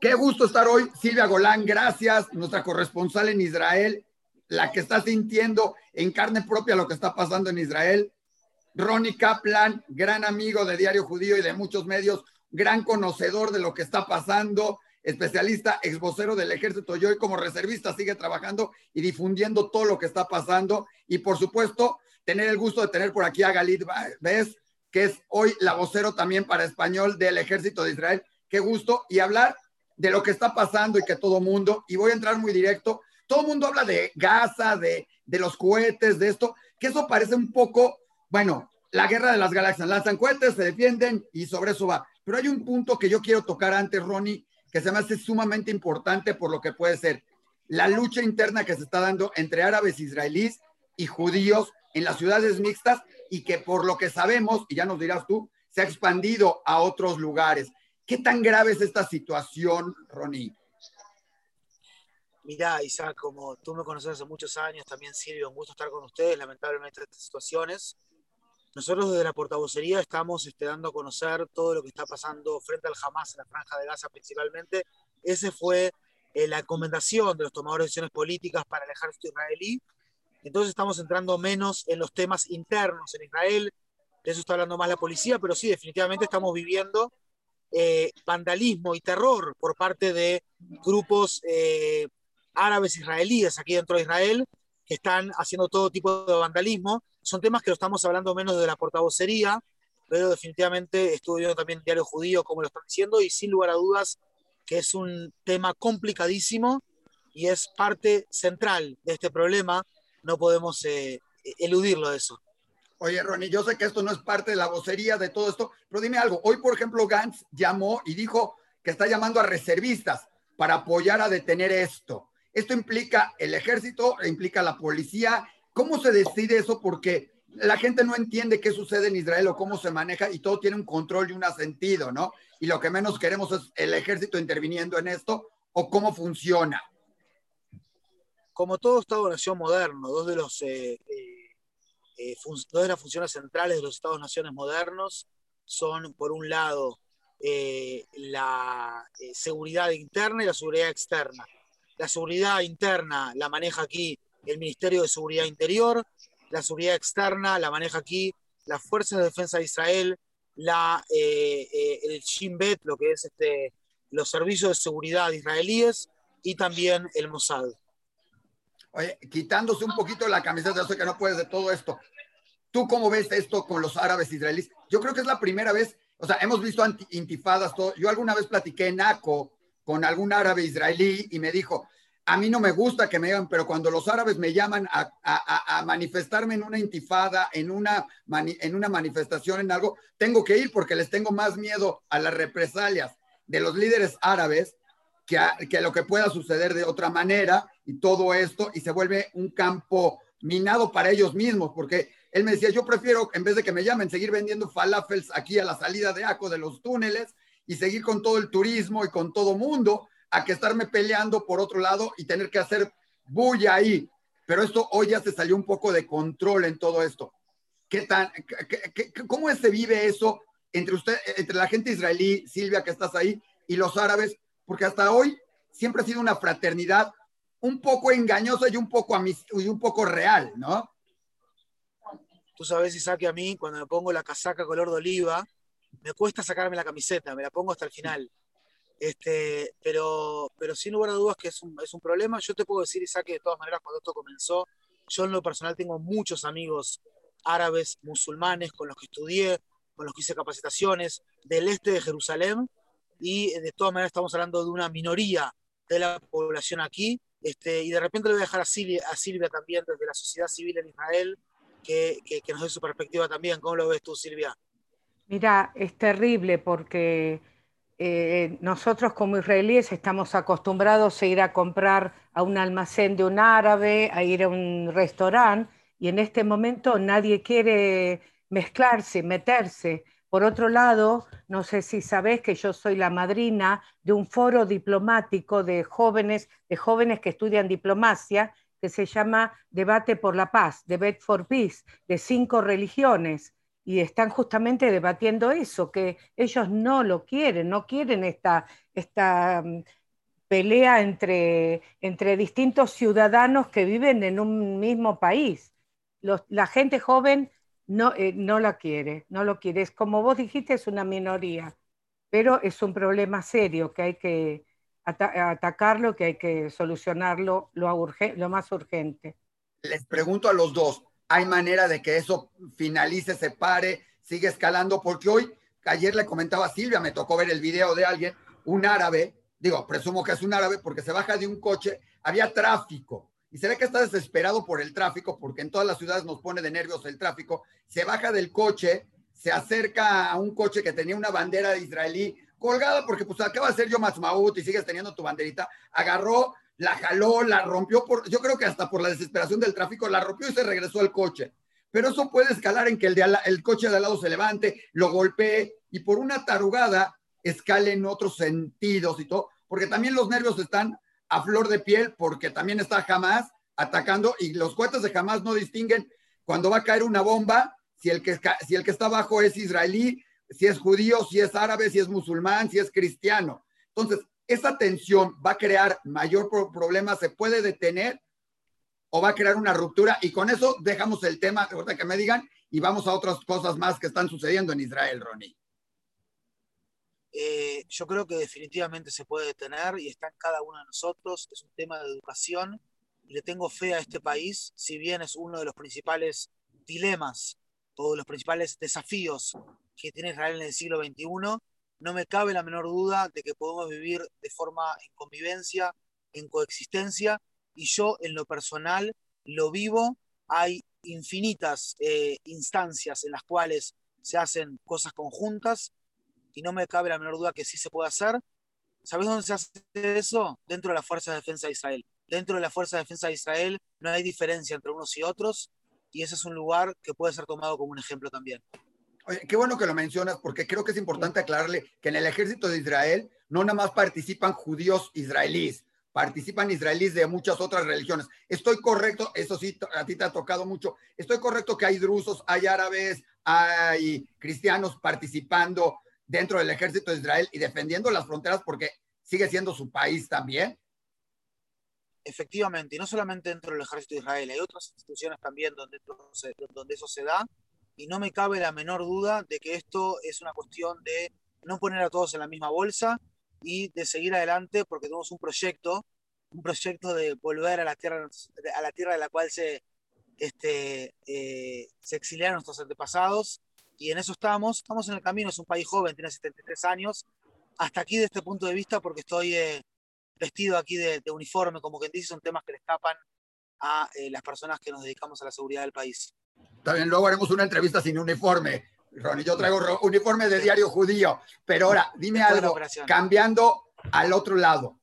Qué gusto estar hoy, Silvia Golán, gracias, nuestra corresponsal en Israel, la que está sintiendo en carne propia lo que está pasando en Israel. Ronnie Kaplan, gran amigo de Diario Judío y de muchos medios, gran conocedor de lo que está pasando, especialista, ex vocero del ejército y hoy como reservista sigue trabajando y difundiendo todo lo que está pasando. Y por supuesto, tener el gusto de tener por aquí a Galit Bes, que es hoy la vocero también para español del ejército de Israel. Qué gusto. Y hablar de lo que está pasando y que todo mundo, y voy a entrar muy directo, todo mundo habla de Gaza, de, de los cohetes, de esto, que eso parece un poco, bueno, la guerra de las galaxias. Lanzan cohetes, se defienden y sobre eso va. Pero hay un punto que yo quiero tocar antes, Ronnie, que se me hace sumamente importante por lo que puede ser la lucha interna que se está dando entre árabes israelíes y judíos en las ciudades mixtas y que por lo que sabemos, y ya nos dirás tú, se ha expandido a otros lugares. ¿Qué tan grave es esta situación, Ronnie? Mirá, Isaac, como tú me conoces hace muchos años, también Silvio, un gusto estar con ustedes, lamentablemente estas situaciones. Nosotros desde la portavocería estamos este, dando a conocer todo lo que está pasando frente al Hamas en la franja de Gaza principalmente. Esa fue eh, la recomendación de los tomadores de decisiones políticas para el ejército israelí. Entonces estamos entrando menos en los temas internos en Israel. De eso está hablando más la policía, pero sí, definitivamente estamos viviendo eh, vandalismo y terror por parte de grupos eh, árabes israelíes aquí dentro de Israel que están haciendo todo tipo de vandalismo son temas que lo estamos hablando menos de la portavocería, pero definitivamente estuve viendo también el diario judío, como lo están diciendo, y sin lugar a dudas que es un tema complicadísimo y es parte central de este problema. No podemos eh, eludirlo de eso. Oye, Ronnie, yo sé que esto no es parte de la vocería de todo esto, pero dime algo. Hoy, por ejemplo, Gantz llamó y dijo que está llamando a reservistas para apoyar a detener esto. Esto implica el ejército, implica la policía, ¿Cómo se decide eso? Porque la gente no entiende qué sucede en Israel o cómo se maneja y todo tiene un control y un sentido, ¿no? Y lo que menos queremos es el ejército interviniendo en esto o cómo funciona. Como todo Estado-nación moderno, dos de, los, eh, eh, eh, dos de las funciones centrales de los Estados-naciones modernos son, por un lado, la seguridad interna y la seguridad externa. La seguridad interna la maneja aquí el Ministerio de Seguridad Interior, la seguridad externa la maneja aquí las Fuerzas de Defensa de Israel, la, eh, eh, el Shin Bet, lo que es este, los servicios de seguridad israelíes y también el Mossad. Oye, quitándose un poquito la camiseta, sé que no puedes de todo esto. ¿Tú cómo ves esto con los árabes israelíes? Yo creo que es la primera vez, o sea, hemos visto intifadas, todo. Yo alguna vez platiqué en ACO con algún árabe israelí y me dijo, a mí no me gusta que me digan, pero cuando los árabes me llaman a, manifestarme en una intifada, en una, en una manifestación, en algo, tengo que ir porque les tengo más miedo a las represalias de los líderes árabes que a, que lo que pueda suceder de otra manera y todo esto, y se vuelve un campo minado para ellos mismos, porque él me decía, yo prefiero, en vez de que me llamen, seguir vendiendo falafels aquí a la salida de ACO de los túneles y seguir con todo el turismo y con todo mundo, a que estarme peleando por otro lado y tener que hacer bulla ahí. Pero esto hoy ya se salió un poco de control en todo esto. ¿Qué tan, ¿Cómo se vive eso entre usted, entre la gente israelí, Silvia, que estás ahí, y los árabes? Porque hasta hoy siempre ha sido una fraternidad un poco engañosa y un poco, y un poco real, ¿no? Tú sabes, Isaac, que a mí cuando me pongo la casaca color de oliva, me cuesta sacarme la camiseta, me la pongo hasta el final. Este, pero, pero sin lugar a dudas que es un, es un problema. Yo te puedo decir, Isaac, que de todas maneras, cuando esto comenzó, yo en lo personal tengo muchos amigos árabes, musulmanes, con los que estudié, con los que hice capacitaciones del este de Jerusalén, y de todas maneras estamos hablando de una minoría de la población aquí, este, y de repente le voy a dejar a Silvia, a Silvia también desde la sociedad civil en Israel, que, que, que nos dé su perspectiva también. ¿Cómo lo ves tú, Silvia? Mira, es terrible porque eh, nosotros como israelíes estamos acostumbrados a ir a comprar a un almacén de un árabe, a ir a un restaurante, y en este momento nadie quiere mezclarse, meterse. Por otro lado, no sé si sabés que yo soy la madrina de un foro diplomático de jóvenes, de jóvenes que estudian diplomacia, que se llama Debate por la Paz, Debate for Peace, de cinco religiones y están justamente debatiendo eso, que ellos no lo quieren, no quieren esta, esta mm, pelea entre, entre distintos ciudadanos que viven en un mismo país. la gente joven no, eh, no la quiere, no lo quiere. Es como vos dijiste, es una minoría, pero es un problema serio que hay que atacarlo, que hay que solucionarlo lo, más urgente. Les pregunto a los dos, ¿hay manera de que eso finalice, se pare, siga escalando? Porque hoy, ayer le comentaba Silvia, me tocó ver el video de alguien, un árabe, digo, presumo que es un árabe porque se baja de un coche, había tráfico y se que está desesperado por el tráfico, porque en todas las ciudades nos pone de nervios el tráfico, se baja del coche, se acerca a un coche que tenía una bandera de israelí colgada, porque pues acaba de ser yo Maut y sigues teniendo tu banderita, agarró, la jaló, la rompió, por, yo creo que hasta por la desesperación del tráfico, la rompió y se regresó al coche. Pero eso puede escalar en que el, de el coche de al lado se levante, lo golpee y por una tarugada escale en otros sentidos y todo, porque también los nervios están a flor de piel porque también está jamás atacando y los cohetes de jamás no distinguen cuando va a caer una bomba, si el, que, si el que está abajo es israelí, si es judío, si es árabe, si es musulmán, si es cristiano. Entonces, esa tensión va a crear mayor problema, se puede detener o va a crear una ruptura y con eso dejamos el tema, ahorita que me digan, y vamos a otras cosas más que están sucediendo en Israel, Ronnie. Eh, yo creo que definitivamente se puede detener y está en cada uno de nosotros. Es un tema de educación le tengo fe a este país, si bien es uno de los principales dilemas o los principales desafíos que tiene Israel en el siglo XXI. No me cabe la menor duda de que podemos vivir de forma en convivencia, en coexistencia, y yo en lo personal lo vivo. Hay infinitas eh, instancias en las cuales se hacen cosas conjuntas y no me cabe la menor duda que sí se puede hacer. ¿Sabes dónde se hace eso? Dentro de la Fuerza de Defensa de Israel. Dentro de la Fuerza de Defensa de Israel no hay diferencia entre unos y otros y ese es un lugar que puede ser tomado como un ejemplo también. Qué bueno que lo mencionas porque creo que es importante aclararle que en el ejército de Israel no nada más participan judíos israelíes, participan israelíes de muchas otras religiones. Estoy correcto, eso sí, a ti te ha tocado mucho. Estoy correcto que hay drusos, hay árabes, hay cristianos participando dentro del ejército de Israel y defendiendo las fronteras porque sigue siendo su país también. Efectivamente, y no solamente dentro del ejército de Israel, hay otras instituciones también donde, donde eso se da, y no me cabe la menor duda de que esto es una cuestión de no poner a todos en la misma bolsa y de seguir adelante porque tenemos un proyecto, un proyecto de volver a la tierra, a la tierra de la cual se, este, eh, se exiliaron nuestros antepasados y en eso estamos, estamos en el camino, es un país joven, tiene 73 años, hasta aquí de este punto de vista porque estoy eh, vestido aquí de, uniforme, como quien dice, son temas que le escapan a eh, las personas que nos dedicamos a la seguridad del país. También luego haremos una entrevista sin uniforme. Ronnie, yo traigo uniforme de diario judío, pero ahora dime algo, cambiando al otro lado,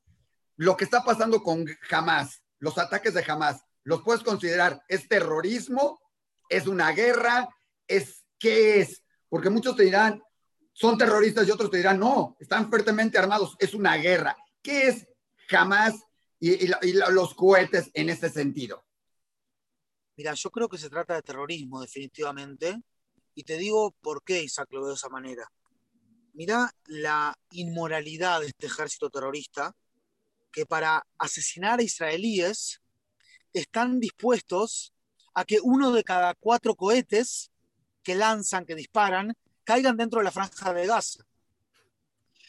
lo que está pasando con Hamas, los ataques de Hamas, ¿los puedes considerar es terrorismo? ¿Es una guerra? ¿Es ¿Qué es? Porque muchos te dirán, son terroristas y otros te dirán, no, están fuertemente armados, es una guerra. ¿Qué es jamás y, los cohetes en ese sentido? Mira, yo creo que se trata de terrorismo, definitivamente. Y te digo por qué, Isaac, lo veo de esa manera. Mira la inmoralidad de este ejército terrorista que para asesinar a israelíes están dispuestos a que uno de cada cuatro cohetes que lanzan, que disparan, caigan dentro de la franja de Gaza.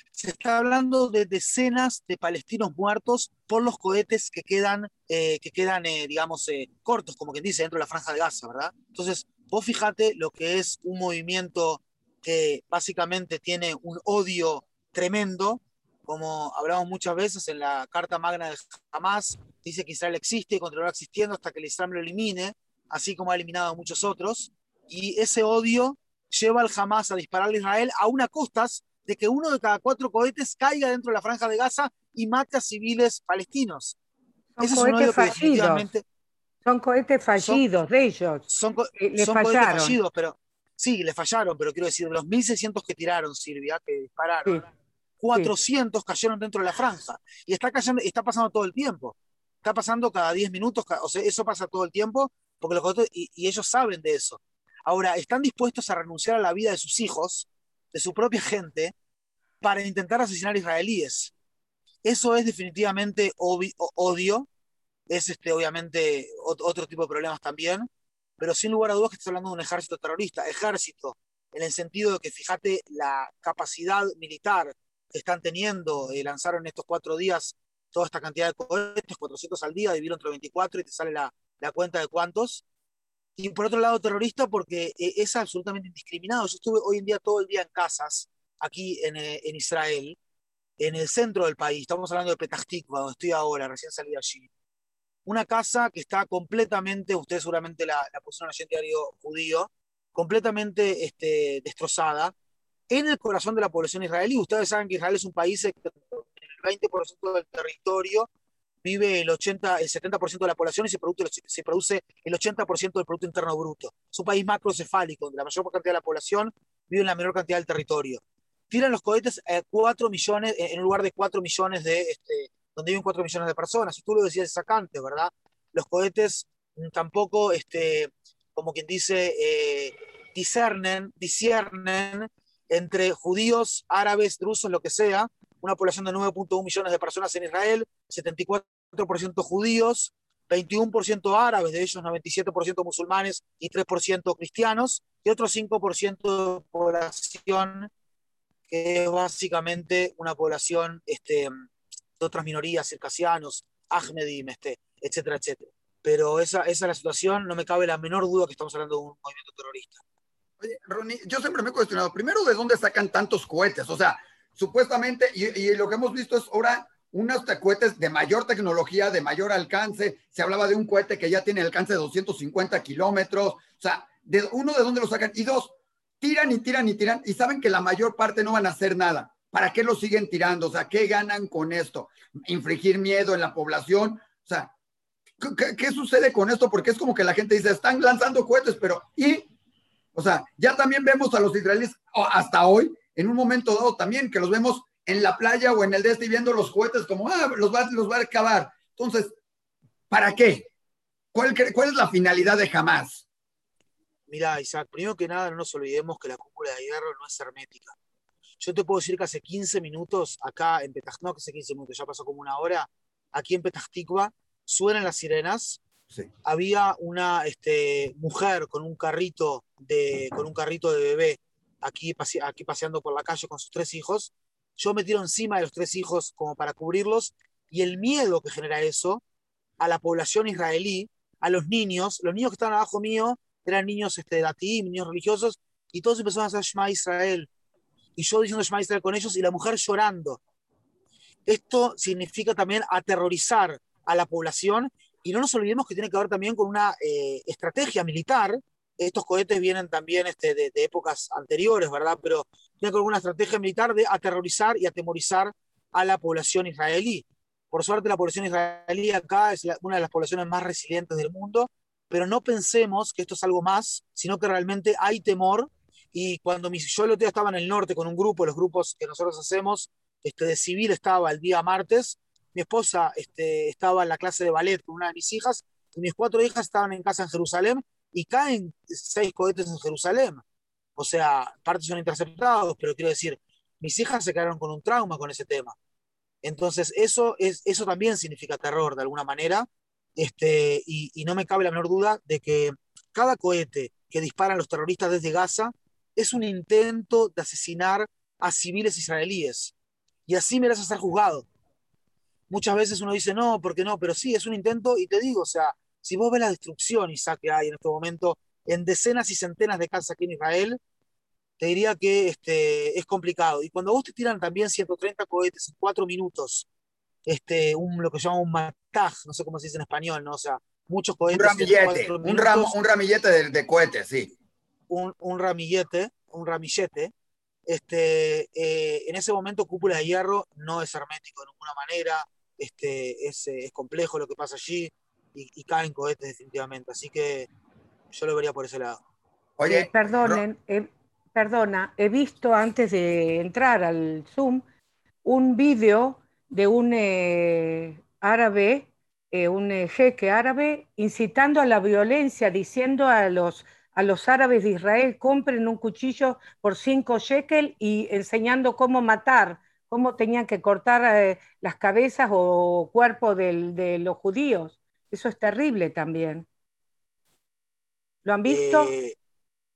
Se está hablando de decenas de palestinos muertos por los cohetes que quedan, eh, que quedan eh, digamos, eh, cortos, como quien dice, dentro de la franja de Gaza, ¿verdad? Entonces, vos fíjate lo que es un movimiento que básicamente tiene un odio tremendo, como hablamos muchas veces en la Carta Magna de Hamas, dice que Israel existe y continuará existiendo hasta que el Islam lo elimine, así como ha eliminado a muchos otros y ese odio lleva al Hamas a disparar a Israel a una costas de que uno de cada cuatro cohetes caiga dentro de la franja de Gaza y mate a civiles palestinos. Son cohetes fallidos. Son cohetes fallidos de ellos. Son, eh, cohetes fallidos, pero sí, le fallaron, pero quiero decir, de los 1.600 que tiraron, Silvia, que dispararon, 400 cayeron dentro de la franja. Y está, cayendo, está pasando todo el tiempo. Está pasando cada 10 minutos, o sea, eso pasa todo el tiempo, porque los y ellos saben de eso. Ahora, están dispuestos a renunciar a la vida de sus hijos, de su propia gente, para intentar asesinar israelíes. Eso es definitivamente odio, es este, obviamente otro tipo de problemas también, pero sin lugar a dudas que estás hablando de un ejército terrorista, ejército, en el sentido de que fíjate la capacidad militar que están teniendo, eh, lanzaron estos cuatro días toda esta cantidad de cohetes, 400 al día, dividido entre 24 y te sale la cuenta de cuántos. Y por otro lado, terrorista porque eh, es absolutamente indiscriminado. Yo estuve hoy en día todo el día en casas, aquí en, eh, en Israel, en el centro del país. Estamos hablando de Petah Tikva, donde estoy ahora, recién salí allí. Una casa que está completamente, ustedes seguramente la, la pusieron allí en diario judío, completamente este, destrozada en el corazón de la población israelí. Ustedes saben que Israel es un país que el 20% del territorio vive el, 80, el 70% de la población y se produce, se produce el 80% del Producto Interno Bruto. Es un país macrocefálico, donde la mayor cantidad de la población vive en la menor cantidad del territorio. Tiran los cohetes a 4 millones, en lugar de 4 millones de, este, donde viven 4 millones de personas. Y tú lo decías sacante, ¿verdad? Los cohetes mm, tampoco, este, como quien dice, eh, discernen, entre judíos, árabes, drusos, lo que sea, una población de 9.1 millones de personas en Israel, 74% judíos, 21% árabes, de ellos 97% musulmanes y 3% cristianos, y otro 5% de población que es básicamente una población este, de otras minorías, circasianos, ahmedim, este, etcétera, etcétera. Pero esa, esa es la situación, no me cabe la menor duda que estamos hablando de un movimiento terrorista. Oye, Ronnie, yo siempre me he cuestionado, primero, ¿de dónde sacan tantos cohetes? O sea, supuestamente, y, lo que hemos visto es ahora unos cohetes de mayor tecnología, de mayor alcance. Se hablaba de un cohete que ya tiene alcance de 250 kilómetros. O sea, de, uno, ¿de dónde lo sacan? Y dos, tiran y tiran y tiran y saben que la mayor parte no van a hacer nada. ¿Para qué lo siguen tirando? O sea, ¿qué ganan con esto? ¿Infligir miedo en la población? O sea, ¿qué, qué sucede con esto? Porque es como que la gente dice, están lanzando cohetes, pero ¿y o sea, ya también vemos a los israelíes hasta hoy, en un momento dado también, que los vemos en la playa o en el de este viendo los cohetes como, ah, los va, los va a acabar. Entonces, ¿para qué? ¿Cuál, ¿Cuál es la finalidad de jamás? Mira, Isaac, primero que nada, no nos olvidemos que la cúpula de hierro no es hermética. Yo te puedo decir que hace 15 minutos, acá en Petah, no que hace 15 minutos, ya pasó como una hora, aquí en Petah suenan las sirenas había una este, mujer con un carrito de, con un carrito de bebé aquí, aquí paseando por la calle con sus tres hijos. Yo me tiro encima de los tres hijos como para cubrirlos y el miedo que genera eso a la población israelí, a los niños, los niños que estaban abajo mío eran niños este, latí, niños religiosos, y todos empezaron a hacer Shema Israel. Y yo diciendo Shema Israel con ellos y la mujer llorando. Esto significa también aterrorizar a la población y no nos olvidemos que tiene que ver también con una eh, estrategia militar. Estos cohetes vienen también este, de, épocas anteriores, ¿verdad? Pero tiene con una estrategia militar de aterrorizar y atemorizar a la población israelí. Por suerte, la población israelí acá es una de las poblaciones más resilientes del mundo, pero no pensemos que esto es algo más, sino que realmente hay temor. Y cuando mi, yo el otro día estaba en el norte con un grupo, los grupos que nosotros hacemos, este, de civil estaba el día martes, mi esposa este, estaba en la clase de ballet con una de mis hijas, y mis cuatro hijas estaban en casa en Jerusalén, y caen seis cohetes en Jerusalén. O sea, partes son interceptados, pero quiero decir, mis hijas se quedaron con un trauma con ese tema. Entonces, eso, es, eso también significa terror de alguna manera, este, y, y no me cabe la menor duda de que cada cohete que disparan los terroristas desde Gaza es un intento de asesinar a civiles israelíes. Y así mereces ser juzgado muchas veces uno dice, no, porque no, pero sí, es un intento y te digo, o sea, si vos ves la destrucción, Isaac, que hay en este momento en decenas y centenas de casas aquí en Israel, te diría que este, es complicado. Y cuando vos te tiran también 130 cohetes en cuatro minutos, este, un, lo que llaman un mataj, no sé cómo se dice en español, ¿no? O sea, muchos cohetes. Un ramillete, un, un ramillete de, de, cohetes, sí. Un, un ramillete, un ramillete. Este, eh, en ese momento, cúpula de hierro no es hermético de ninguna manera este, es, eh, es complejo lo que pasa allí y, caen cohetes definitivamente. Así que yo lo vería por ese lado. Oye, eh, perdonen, perdona, he visto antes de entrar al Zoom un vídeo de un eh, árabe, un jeque árabe, incitando a la violencia, diciendo a los, a los árabes de Israel compren un cuchillo por cinco shekel y enseñando cómo matar, cómo tenían que cortar eh, las cabezas o cuerpos de los judíos. Eso es terrible también. ¿Lo han visto? Eh,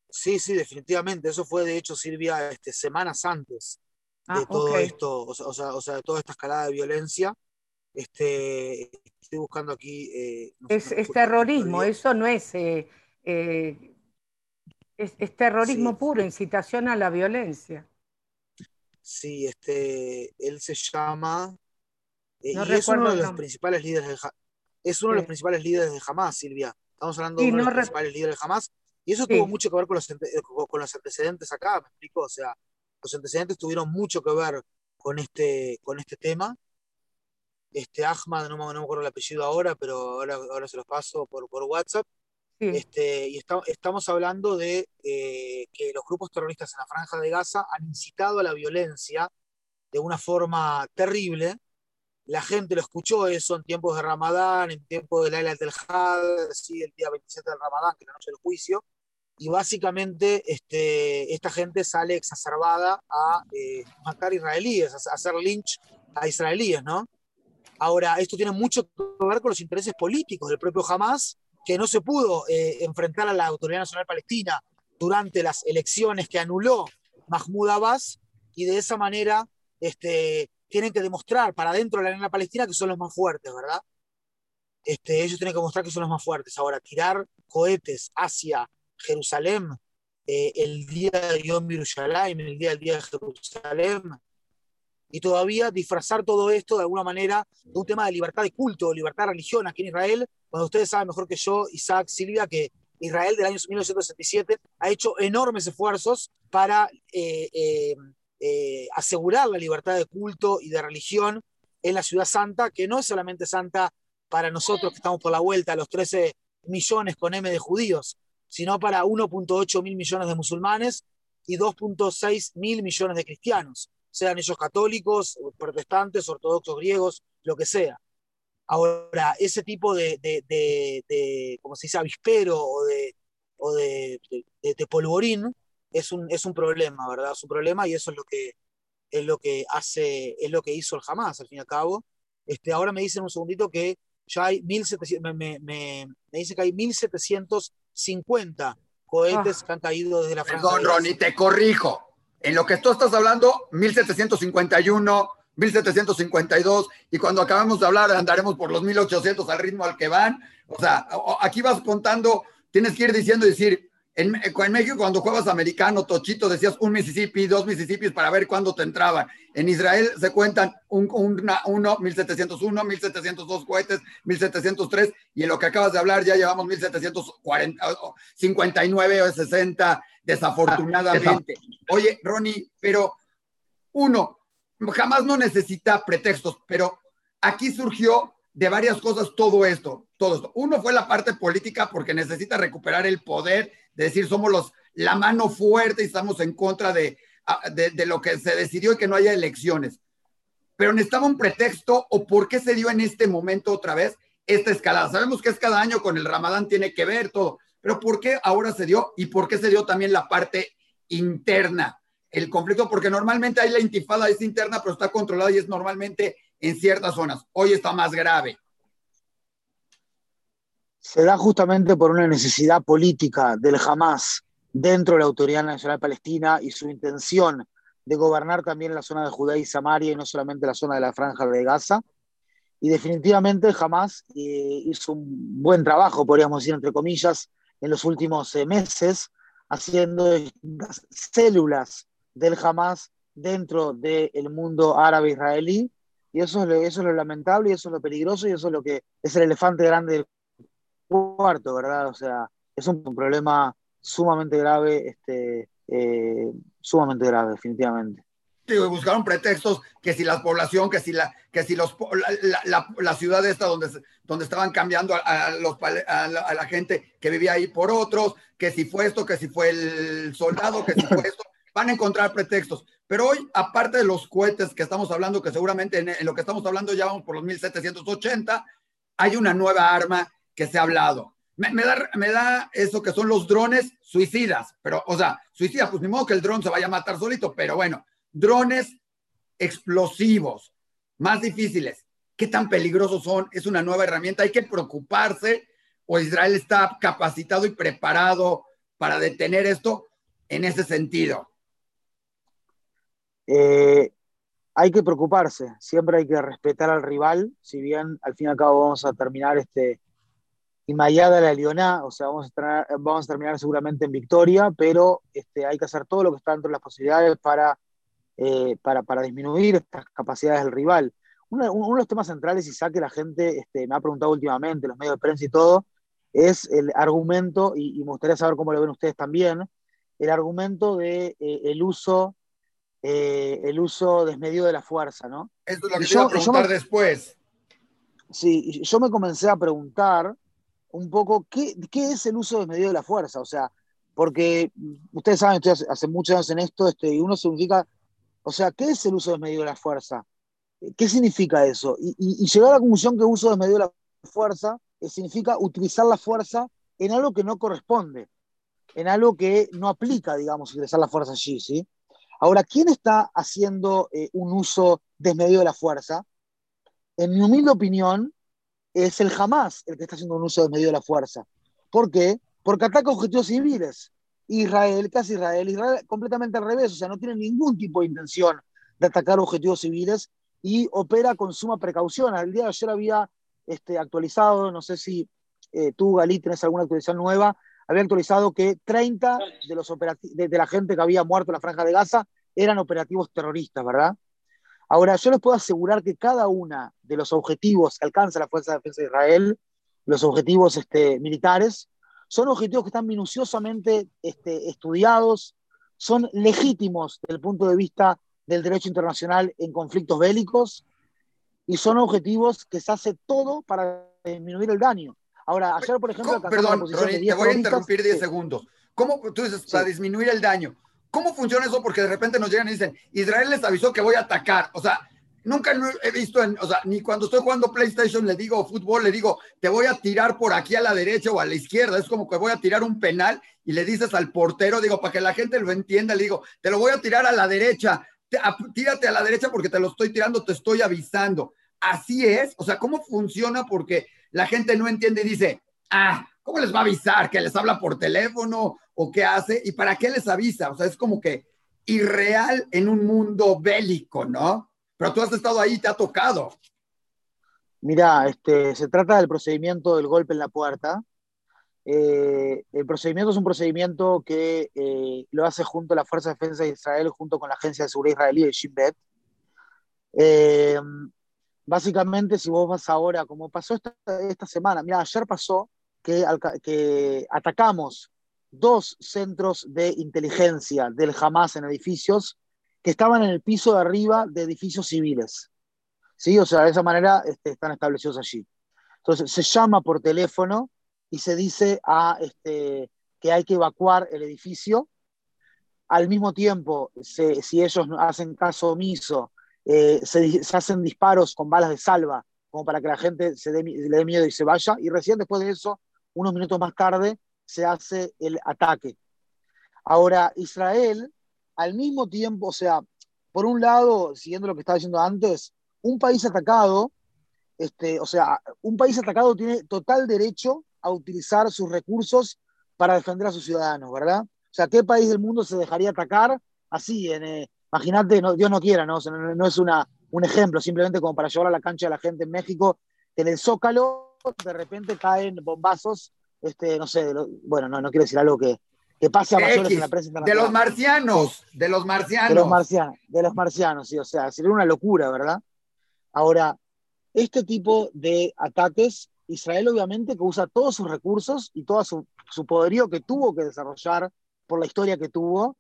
sí, sí, definitivamente. Eso fue, de hecho, Silvia, este, semanas antes de ah, todo esto, o sea, o sea, de toda esta escalada de violencia. Este, estoy buscando aquí. Eh, es, terrorismo, eso no es, es, terrorismo puro, incitación a la violencia. Sí, este, él se llama. Eh, y es uno de los principales líderes de es uno de los principales líderes de Hamas, Silvia. Estamos hablando de uno de los principales líderes de Hamas. Y eso tuvo mucho que ver con los, con los antecedentes acá, ¿me explico? O sea, los antecedentes tuvieron mucho que ver con este, con este tema. Este Ahmad, no, no me acuerdo el apellido ahora, pero ahora, ahora se los paso por, por WhatsApp. Este, y estamos hablando de eh, que los grupos terroristas en la franja de Gaza han incitado a la violencia de una forma terrible. La gente lo escuchó eso en tiempos de Ramadán, en tiempos del Ayla del Had, el día 27 del Ramadán, que es la juicio. Y básicamente este, esta gente sale exacerbada a eh, matar israelíes, a, hacer lynch a israelíes, ¿no? Ahora, esto tiene mucho que ver con los intereses políticos del propio Hamas que no se pudo eh, enfrentar a la Autoridad Nacional Palestina durante las elecciones que anuló Mahmoud Abbas y de esa manera este, tienen que demostrar para dentro de la arena palestina que son los más fuertes, ¿verdad? Este, ellos tienen que mostrar que son los más fuertes. Ahora, tirar cohetes hacia Jerusalén eh, el día de Yom Yerushalayim, el día del día de Jerusalén, y todavía disfrazar todo esto de alguna manera de un tema de libertad de culto, libertad de religión aquí en Israel, cuando ustedes saben mejor que yo, Isaac, Silvia, que Israel del año 1967 ha hecho enormes esfuerzos para eh, eh, eh, asegurar la libertad de culto y de religión en la ciudad santa, que no es solamente santa para nosotros que estamos por la vuelta los 13 millones con M de judíos, sino para 1.8 mil millones de musulmanes y 2.6 mil millones de cristianos sean ellos católicos, protestantes, ortodoxos griegos, lo que sea. Ahora, ese tipo de, de, como se dice, avispero o de, o de, polvorín es un, es un problema, ¿verdad? Es un problema y eso es lo que, es lo que hace, es lo que hizo el Hamas, al fin y al cabo. Este, ahora me dicen un segundito que ya hay 1700, me, me, me dice que hay 1750 cohetes ah. que han caído desde la franja. Perdón, Ronnie, te corrijo. En lo que tú estás hablando, 1751, 1752, y cuando acabamos de hablar andaremos por los 1800 al ritmo al que van. O sea, aquí vas contando, tienes que ir diciendo y decir, en, en, México, cuando juegas americano, Tochito, decías un Mississippi, dos Mississippis para ver cuándo te entraban. En Israel se cuentan un, una, uno, 1701, 1702 cohetes, 1703, y en lo que acabas de hablar ya llevamos 1759 o 60, desafortunadamente. Oye, Ronnie, pero uno, jamás no necesita pretextos, pero aquí surgió de varias cosas todo esto, todo esto. Uno fue la parte política porque necesita recuperar el poder de decir somos los, la mano fuerte y estamos en contra de, de, lo que se decidió y que no haya elecciones. Pero necesitaba un pretexto o por qué se dio en este momento otra vez esta escalada. Sabemos que es cada año con el ramadán, tiene que ver todo, pero ¿por qué ahora se dio y por qué se dio también la parte interna? El conflicto, porque normalmente hay la intifada, es interna, pero está controlada y es normalmente en ciertas zonas. Hoy está más grave se da justamente por una necesidad política del Hamas dentro de la Autoridad Nacional Palestina y su intención de gobernar también la zona de Judea y Samaria y no solamente la zona de la franja de Gaza. Y definitivamente Hamas eh, hizo un buen trabajo, podríamos decir, entre comillas, en los últimos eh, meses, haciendo células del Hamas dentro del mundo árabe israelí. Y eso es, lo, eso es lo lamentable, y eso es lo peligroso, y eso es lo que es el elefante grande del cuarto, ¿verdad? O sea, es un problema sumamente grave, este, eh, sumamente grave, definitivamente. Sí, buscaron pretextos que si la población, que si la, que si los, la, la, ciudad esta donde, donde estaban cambiando a, los, a, la, gente que vivía ahí por otros, que si fue esto, que si fue el soldado, que si fue esto, van a encontrar pretextos. Pero hoy, aparte de los cohetes que estamos hablando, que seguramente en, en lo que estamos hablando ya vamos por los 1780, hay una nueva arma que se ha hablado. me, da, me da eso que son los drones suicidas, pero, o sea, suicidas, pues ni modo que el dron se vaya a matar solito, pero bueno, drones explosivos, más difíciles. ¿Qué tan peligrosos son? Es una nueva herramienta, hay que preocuparse o Israel está capacitado y preparado para detener esto en ese sentido. Eh, hay que preocuparse, siempre hay que respetar al rival, si bien al fin y al cabo vamos a terminar este, Inmayada la Lioná, o sea, vamos a, terminar seguramente en victoria, pero este, hay que hacer todo lo que está dentro de las posibilidades para, eh, para, disminuir estas capacidades del rival. Uno, de los temas centrales, y que la gente este, me ha preguntado últimamente, los medios de prensa y todo, es el argumento, y, me gustaría saber cómo lo ven ustedes también, el argumento de eh, el uso eh, el uso desmedido de la fuerza, ¿no? Esto es lo que yo, iba a preguntar después. Sí, yo me comencé a preguntar un poco qué, es el uso desmedido de la fuerza, o sea, porque ustedes saben, estoy hace, muchos años en esto, este, y uno significa, o sea, ¿qué es el uso desmedido de la fuerza? ¿Qué significa eso? Y, llegar a la conclusión que uso desmedido de la fuerza eh, significa utilizar la fuerza en algo que no corresponde, en algo que no aplica, digamos, utilizar la fuerza allí, ¿sí? Ahora, ¿quién está haciendo eh, un uso desmedido de la fuerza? En mi humilde opinión, es el Hamas el que está haciendo un uso desmedido de la fuerza. ¿Por qué? Porque ataca objetivos civiles. Israel, casi Israel, Israel completamente al revés, o sea, no tiene ningún tipo de intención de atacar objetivos civiles y opera con suma precaución. Al día de ayer había este, actualizado, no sé si eh, tú, Galí, tenés alguna actualización nueva, había actualizado que 30 de, los de, de la gente que había muerto en la franja de Gaza eran operativos terroristas, ¿verdad? Ahora, yo les puedo asegurar que cada uno de los objetivos que alcanza la Fuerza de Defensa de Israel, los objetivos este, militares, son objetivos que están minuciosamente este, estudiados, son legítimos desde el punto de vista del derecho internacional en conflictos bélicos y son objetivos que se hace todo para disminuir el daño. Ahora, ayer, por ejemplo, perdón, te voy a interrumpir 10 segundos. ¿Cómo tú dices para disminuir el daño? ¿Cómo funciona eso? Porque de repente nos llegan y dicen, Israel les avisó que voy a atacar. O sea, nunca he visto, en, o sea, ni cuando estoy jugando PlayStation le digo fútbol, le digo, te voy a tirar por aquí a la derecha o a la izquierda. Es como que voy a tirar un penal y le dices al portero, digo, para que la gente lo entienda, le digo, te lo voy a tirar a la derecha. Tírate a la derecha porque te lo estoy tirando, te estoy avisando. Así es. O sea, ¿cómo funciona? Porque la gente no entiende y dice, ah, ¿cómo les va a avisar? ¿Que les habla por teléfono o qué hace? ¿Y para qué les avisa? O sea, es como que irreal en un mundo bélico, ¿no? Pero tú has estado ahí, te ha tocado. Mira, este, se trata del procedimiento del golpe en la puerta. Eh, el procedimiento es un procedimiento que eh, lo hace junto a la Fuerza de Defensa de Israel, junto con la Agencia de Seguridad Israelí, el Shin Bet. Eh, básicamente, si vos vas ahora, como pasó esta, esta semana, mira, ayer pasó que, atacamos dos centros de inteligencia del Hamas en edificios que estaban en el piso de arriba de edificios civiles. ¿Sí? O sea, de esa manera este, están establecidos allí. Entonces, se llama por teléfono y se dice a, este, que hay que evacuar el edificio. Al mismo tiempo, si ellos hacen caso omiso, eh, se, hacen disparos con balas de salva, como para que la gente se le dé miedo y se vaya. Y recién después de eso, unos minutos más tarde se hace el ataque. Ahora, Israel, al mismo tiempo, o sea, por un lado, siguiendo lo que estaba diciendo antes, un país atacado, este, o sea, un país atacado tiene total derecho a utilizar sus recursos para defender a sus ciudadanos, ¿verdad? O sea, ¿qué país del mundo se dejaría atacar así? En, eh, imagínate, no, Dios no quiera, ¿no? no, es una, un ejemplo, simplemente como para llevar a la cancha a la gente en México, que en el Zócalo de repente caen bombazos, este, no sé, bueno, no, no quiero decir algo que, que pase a mayores en la prensa De los marcianos, de los marcianos. De los marcianos, de los marcianos, sí, o sea, sería una locura, ¿verdad? Ahora, este tipo de ataques, Israel obviamente que usa todos sus recursos y todo su, su poderío que tuvo que desarrollar por la historia que tuvo,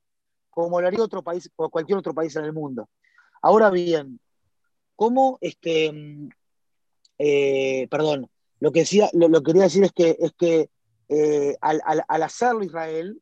como lo haría otro país o cualquier otro país en el mundo. Ahora bien, ¿cómo este, eh, perdón, lo que, decía, lo, quería decir es que, es que eh, al, hacerlo Israel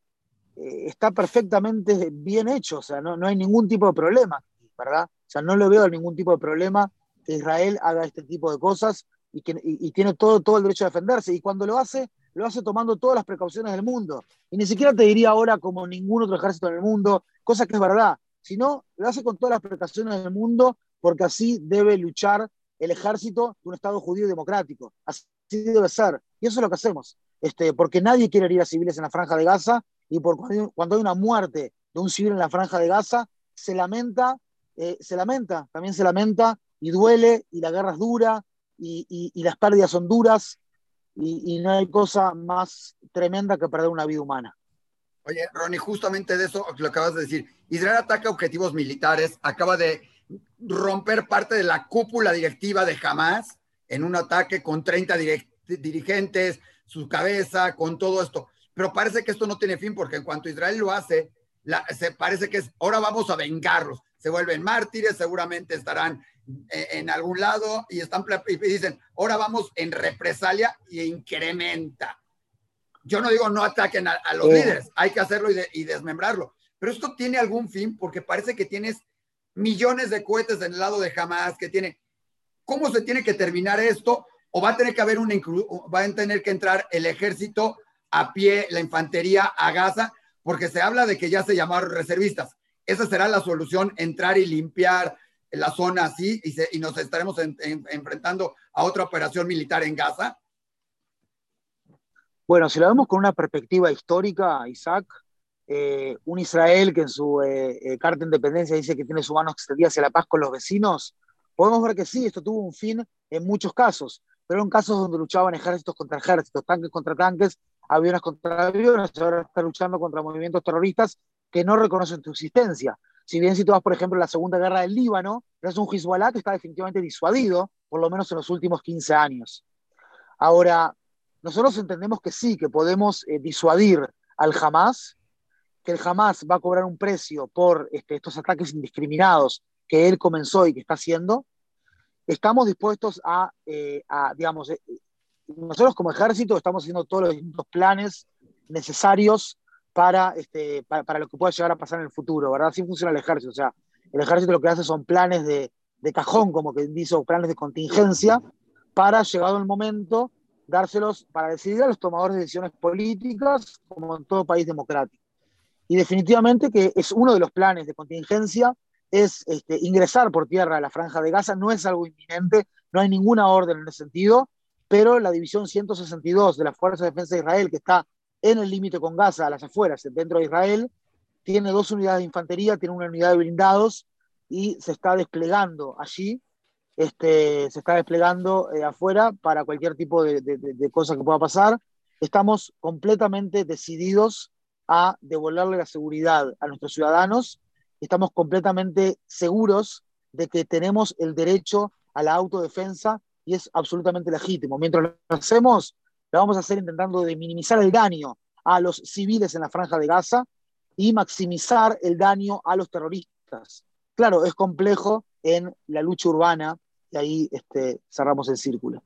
eh, está perfectamente bien hecho, o sea, no, no, hay ningún tipo de problema, ¿verdad? O sea, no le veo ningún tipo de problema que Israel haga este tipo de cosas y, que, y, tiene todo, todo el derecho a defenderse. Y cuando lo hace, lo hace tomando todas las precauciones del mundo. Y ni siquiera te diría ahora como ningún otro ejército en el mundo, cosa que es verdad, sino lo hace con todas las precauciones del mundo porque así debe luchar el ejército de un Estado judío democrático. Así debe ser. Y eso es lo que hacemos. Este, porque nadie quiere herir a civiles en la franja de Gaza y por cuando hay una muerte de un civil en la franja de Gaza, se lamenta, eh, se lamenta, también se lamenta y duele y la guerra es dura y, las pérdidas son duras y, no hay cosa más tremenda que perder una vida humana. Oye, Ronnie, justamente de eso lo acabas de decir. Israel ataca objetivos militares, acaba de romper parte de la cúpula directiva de Hamas en un ataque con 30 dirigentes, su cabeza, con todo esto. Pero parece que esto no tiene fin porque en cuanto Israel lo hace, se parece que es, ahora vamos a vengarlos. Se vuelven mártires, seguramente estarán eh, en, algún lado y están y dicen, ahora vamos en represalia y incrementa. Yo no digo no ataquen a, los líderes, hay que hacerlo y, desmembrarlo. Pero esto tiene algún fin porque parece que tienes millones de cohetes en el lado de Hamas, que tiene. ¿Cómo se tiene que terminar esto? ¿O va a tener que haber una va a tener que entrar el ejército a pie, la infantería a Gaza? Porque se habla de que ya se llamaron reservistas. Esa será la solución, entrar y limpiar la zona así y, nos estaremos enfrentando a otra operación militar en Gaza. Bueno, si lo vemos con una perspectiva histórica, Isaac, eh, un Israel que en su eh, eh, carta de independencia dice que tiene su mano extendida hacia la paz con los vecinos, podemos ver que sí, esto tuvo un fin en muchos casos, pero en casos donde luchaban ejércitos contra ejércitos, tanques contra tanques, aviones contra aviones, ahora está luchando contra movimientos terroristas que no reconocen tu existencia. Si bien si tú vas, por ejemplo, a la Segunda Guerra del Líbano, es un Hezbollah que está definitivamente disuadido, por lo menos en los últimos 15 años. Ahora, nosotros entendemos que sí, que podemos eh, disuadir al Hamas, que el Hamas va a cobrar un precio por este, estos ataques indiscriminados que él comenzó y que está haciendo. Estamos dispuestos a, eh, digamos, eh, nosotros como ejército estamos haciendo todos los distintos planes necesarios para, este, para, lo que pueda llegar a pasar en el futuro, ¿verdad? Así funciona el ejército. O sea, el ejército lo que hace son planes de, de cajón, como que dice, planes de contingencia, para, llegado el momento, dárselos para decidir a los tomadores de decisiones políticas, como en todo país democrático. Y definitivamente que es uno de los planes de contingencia, es este, ingresar por tierra a la franja de Gaza, no es algo inminente, no hay ninguna orden en ese sentido, pero la división 162 de la Fuerza de Defensa de Israel, que está en el límite con Gaza, a las afueras, dentro de Israel, tiene dos unidades de infantería, tiene una unidad de blindados y se está desplegando allí, este, se está desplegando eh, afuera para cualquier tipo de, de, cosa que pueda pasar. Estamos completamente decididos a devolverle la seguridad a nuestros ciudadanos. Estamos completamente seguros de que tenemos el derecho a la autodefensa y es absolutamente legítimo. Mientras lo hacemos, lo vamos a hacer intentando de minimizar el daño a los civiles en la franja de Gaza y maximizar el daño a los terroristas. Claro, es complejo en la lucha urbana y ahí este, cerramos el círculo.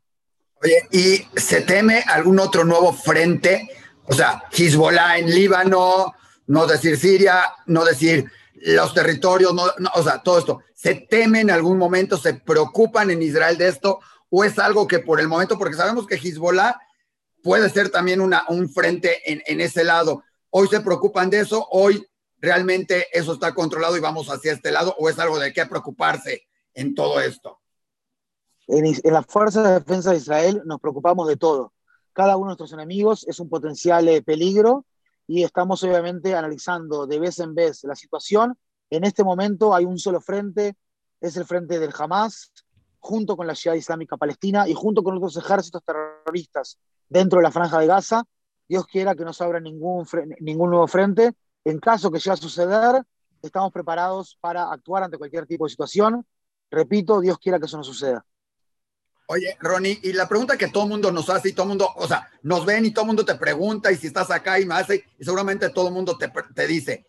Oye, ¿y se teme algún otro nuevo frente? O sea, Hezbollah en Líbano, no decir Siria, no decir los territorios, no, o sea, todo esto. ¿Se teme en algún momento, se preocupan en Israel de esto? ¿O es algo que por el momento, porque sabemos que Hezbollah puede ser también una, un frente en, ese lado. Hoy se preocupan de eso, hoy realmente eso está controlado y vamos hacia este lado, o es algo de qué preocuparse en todo esto. En, en las fuerzas de defensa de Israel nos preocupamos de todo. Cada uno de nuestros enemigos es un potencial eh, peligro y estamos obviamente analizando de vez en vez la situación. En este momento hay un solo frente, es el frente del Hamas, junto con la ciudad Islámica Palestina y junto con otros ejércitos terroristas dentro de la franja de Gaza. Dios quiera que no se abra ningún, ningún nuevo frente. En caso que llegue a suceder, estamos preparados para actuar ante cualquier tipo de situación. Repito, Dios quiera que eso no suceda. Oye, Ronnie, y la pregunta que todo el mundo nos hace y todo el mundo, o sea, nos ven y todo el mundo te pregunta y si estás acá y me hace, y seguramente todo el mundo te, te dice,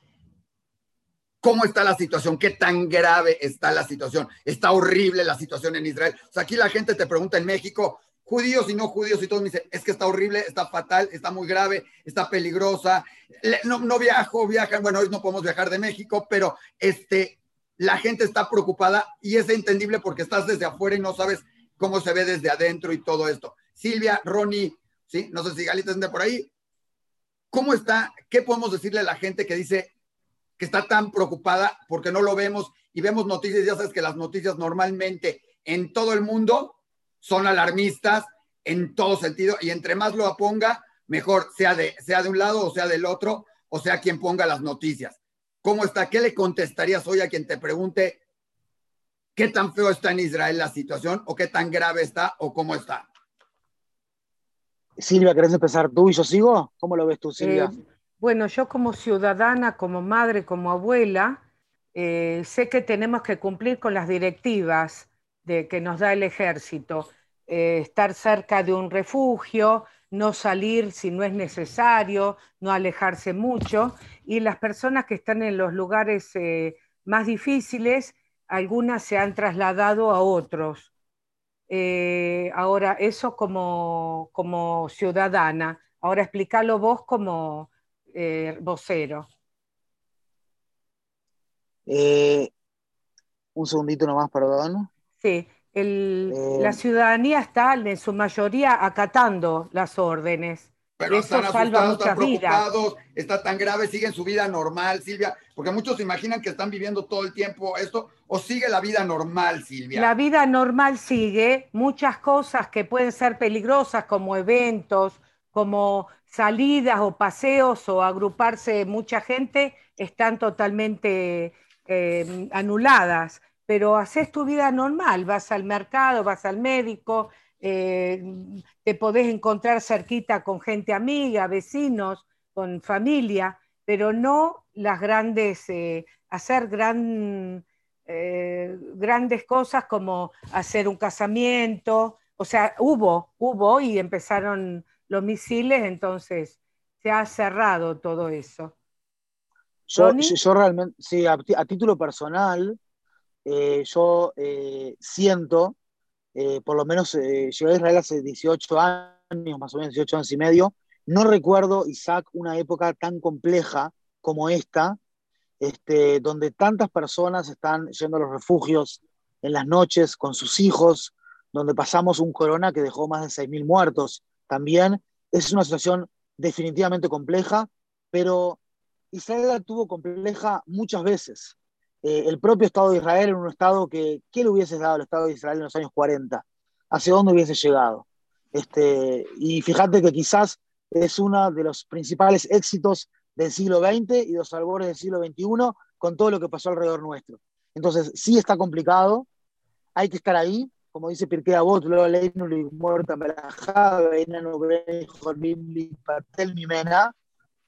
¿cómo está la situación? ¿Qué tan grave está la situación? Está horrible la situación en Israel. O sea, aquí la gente te pregunta en México, judíos y no judíos, y todos me dicen, es que está horrible, está fatal, está muy grave, está peligrosa, no, no viajo, viajan, bueno, hoy no podemos viajar de México, pero este, la gente está preocupada y es entendible porque estás desde afuera y no sabes cómo se ve desde adentro y todo esto. Silvia, Ronnie, ¿sí? No sé si Galita está por ahí. ¿Cómo está? ¿Qué podemos decirle a la gente que dice que está tan preocupada porque no lo vemos y vemos noticias? Ya sabes que las noticias normalmente en todo el mundo son alarmistas en todo sentido y entre más lo ponga, mejor, sea de, sea de un lado o sea del otro, o sea quien ponga las noticias. ¿Cómo está? ¿Qué le contestarías hoy a quien te pregunte qué tan feo está en Israel la situación o qué tan grave está o cómo está? Silvia, ¿querés empezar tú y yo sigo? ¿Cómo lo ves tú, Silvia? Eh, bueno, yo como ciudadana, como madre, como abuela, eh, sé que tenemos que cumplir con las directivas de, que nos da el ejército, eh, estar cerca de un refugio, no salir si no es necesario, no alejarse mucho, y las personas que están en los lugares más difíciles, algunas se han trasladado a otros. Eh, ahora, eso como, como ciudadana. Ahora, explícalo vos como eh, vocero. Eh, un segundito nomás, perdón. Sí, la ciudadanía está en su mayoría acatando las órdenes. Pero Eso están salva están preocupados, está tan grave, siguen su vida normal, Silvia, porque muchos se imaginan que están viviendo todo el tiempo esto, o sigue la vida normal, Silvia. La vida normal sigue, muchas cosas que pueden ser peligrosas, como eventos, como salidas o paseos o agruparse mucha gente, están totalmente eh, anuladas. Pero haces tu vida normal, vas al mercado, vas al médico, eh, te podés encontrar cerquita con gente amiga, vecinos, con familia, pero no las grandes, eh, hacer gran, eh, grandes cosas como hacer un casamiento. O sea, hubo, hubo y empezaron los misiles, entonces se ha cerrado todo eso. Yo, yo realmente, sí, a, título personal, yo siento eh, por lo menos eh, llegué a Israel hace 18 años, más o menos 18 años y medio. No recuerdo, Isaac, una época tan compleja como esta, este, donde tantas personas están yendo a los refugios en las noches con sus hijos, donde pasamos un corona que dejó más de 6.000 muertos. También es una situación definitivamente compleja, pero Israel la tuvo compleja muchas veces. Eh, el propio Estado de Israel en un Estado que, ¿qué le hubiese dado al Estado de Israel en los años 40? ¿Hacia dónde hubiese llegado? Este, y fíjate que quizás es uno de los principales éxitos del siglo XX y los albores del siglo XXI con todo lo que pasó alrededor nuestro. Entonces, sí está complicado, hay que estar ahí, como dice Pirkei Avot,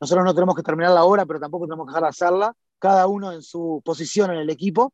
nosotros no tenemos que terminar la obra, pero tampoco tenemos que dejar de hacerla, cada uno en su posición en el equipo,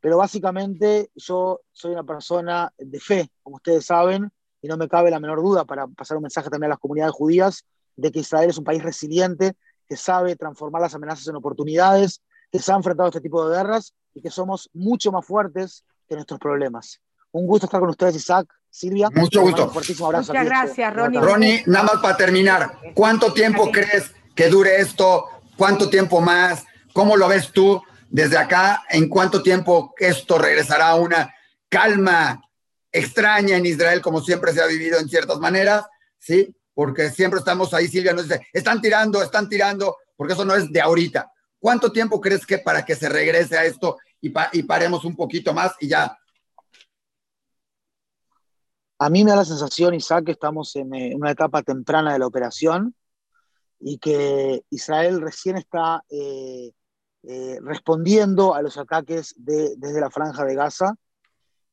pero básicamente yo soy una persona de fe, como ustedes saben, y no me cabe la menor duda para pasar un mensaje también a las comunidades judías de que Israel es un país resiliente, que sabe transformar las amenazas en oportunidades, que se ha enfrentado a este tipo de guerras y que somos mucho más fuertes que nuestros problemas. Un gusto estar con ustedes, Isaac, Silvia. Mucho gusto. Muchas gracias, Ronnie. Ronnie, nada más para terminar, ¿cuánto tiempo crees que dure esto? ¿Cuánto tiempo más? ¿Cómo lo ves tú desde acá? ¿En cuánto tiempo esto regresará a una calma extraña en Israel, como siempre se ha vivido en ciertas maneras? ¿Sí? Porque siempre estamos ahí, Silvia nos dice, están tirando, están tirando, porque eso no es de ahorita. ¿Cuánto tiempo crees que para que se regrese a esto y, paremos un poquito más y ya? A mí me da la sensación, Isaac, que estamos en eh, una etapa temprana de la operación y que Israel recién está eh, eh, respondiendo a los ataques desde la franja de Gaza.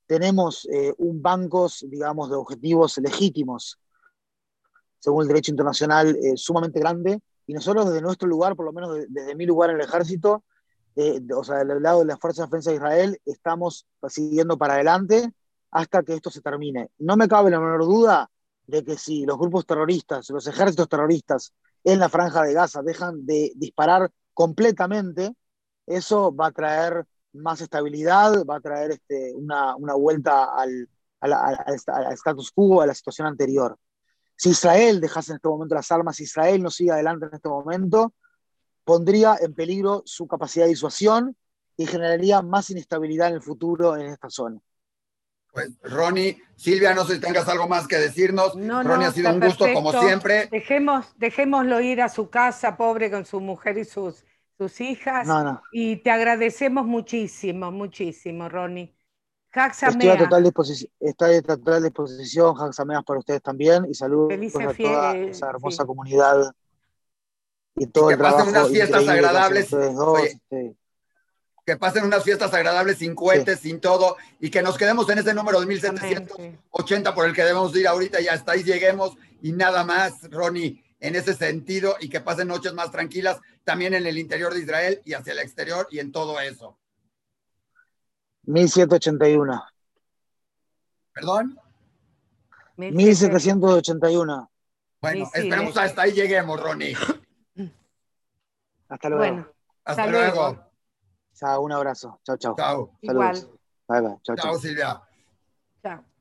Tenemos eh, un banco, digamos, de objetivos legítimos, según el derecho internacional, eh, sumamente grande, y nosotros desde nuestro lugar, por lo menos desde, mi lugar en el ejército, o sea, del lado de las Fuerzas de Defensa de Israel, estamos siguiendo para adelante hasta que esto se termine. No me cabe la menor duda de que si los grupos terroristas, los ejércitos terroristas en la franja de Gaza dejan de disparar completamente, eso va a traer más estabilidad, va a traer este, una, vuelta al, status quo, a la situación anterior. Si Israel dejase en este momento las armas, si Israel no sigue adelante en este momento, pondría en peligro su capacidad de disuasión y generaría más inestabilidad en el futuro en esta zona. Pues Ronnie, Silvia, no sé si tengas algo más que decirnos. No, Ronnie no, ha sido un gusto como siempre. Dejemos, dejémoslo ir a su casa, pobre, con su mujer y sus, sus hijas. No, no. Y te agradecemos muchísimo, muchísimo, Ronnie. Estoy a total disposición, estoy a total disposición, Jaxameas para ustedes también, y saludos Felices a toda esa hermosa sí. comunidad y todo que el pasen trabajo unas fiestas que agradables. ustedes dos, Oye, este, Que pasen unas fiestas agradables sin cohetes, sin todo, y que nos quedemos en ese número de Amén, 1780 sí. por el que debemos ir ahorita y hasta ahí lleguemos y nada más, Ronnie, en ese sentido, y que pasen noches más tranquilas también en el interior de Israel y hacia el exterior y en todo eso. 1781. ¿Perdón? 1781. Bueno, Sí, sí, esperemos hasta ahí lleguemos, Ronnie. Hasta luego. Bueno, Hasta Hasta luego. luego. Chao, un abrazo. Chao, chao. Chao. Saludos. igual. Bye, bye. Chao, chao. Chao, Silvia. Chao.